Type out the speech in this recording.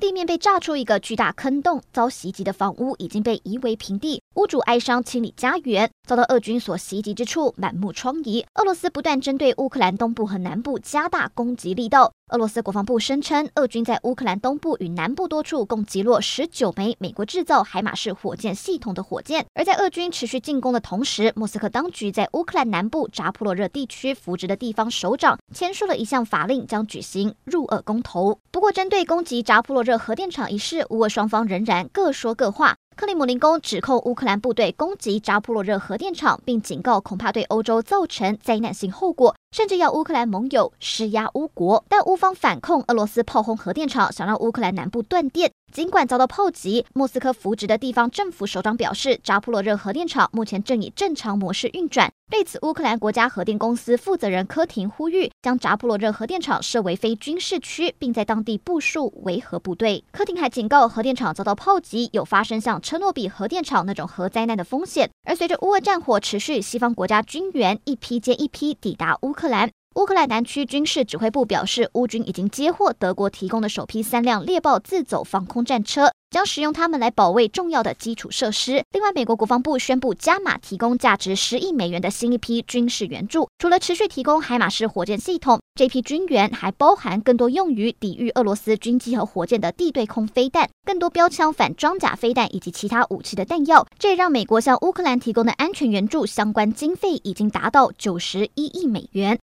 地面被炸出一个巨大坑洞，遭袭击的房屋已经被夷为平地，屋主哀伤清理家园，遭到俄军所袭击之处满目疮痍。俄罗斯不断针对乌克兰东部和南部加大攻击力道。俄罗斯国防部声称，俄军在乌克兰东部与南部多处共击落十九枚美国制造海马式火箭系统的火箭。而在俄军持续进攻的同时，莫斯科当局在乌克兰南部扎波罗热地区扶植的地方首长签署了一项法令，将举行入俄公投。不过，针对攻击扎波罗热核电厂一事，乌俄双方仍然各说各话。克里姆林宫指控乌克兰部队攻击扎波罗热核电厂，并警告恐怕对欧洲造成灾难性后果，甚至要乌克兰盟友施压乌国。但乌方反控俄罗斯炮轰核电厂，想让乌克兰南部断电。尽管遭到炮击，莫斯科扶植的地方政府首长表示，扎波罗热核电厂目前正以正常模式运转。对此，乌克兰国家核电公司负责人科廷呼吁将扎波罗热核电厂设为非军事区，并在当地部署维和部队。科廷还警告，核电厂遭到炮击有发生像车诺比核电厂那种核灾难的风险。而随着乌俄战火持续，西方国家军援一批接一批抵达乌克兰。乌克兰南区军事指挥部表示，乌军已经接获德国提供的首批三辆猎豹自走防空战车，将使用它们来保卫重要的基础设施。另外，美国国防部宣布加码提供价值十亿美元的新一批军事援助，除了持续提供海马式火箭系统，这批军援还包含更多用于抵御俄罗斯军机和火箭的地对空飞弹、更多标枪反装甲飞弹以及其他武器的弹药。这也让美国向乌克兰提供的安全援助相关经费已经达到九十一亿美元。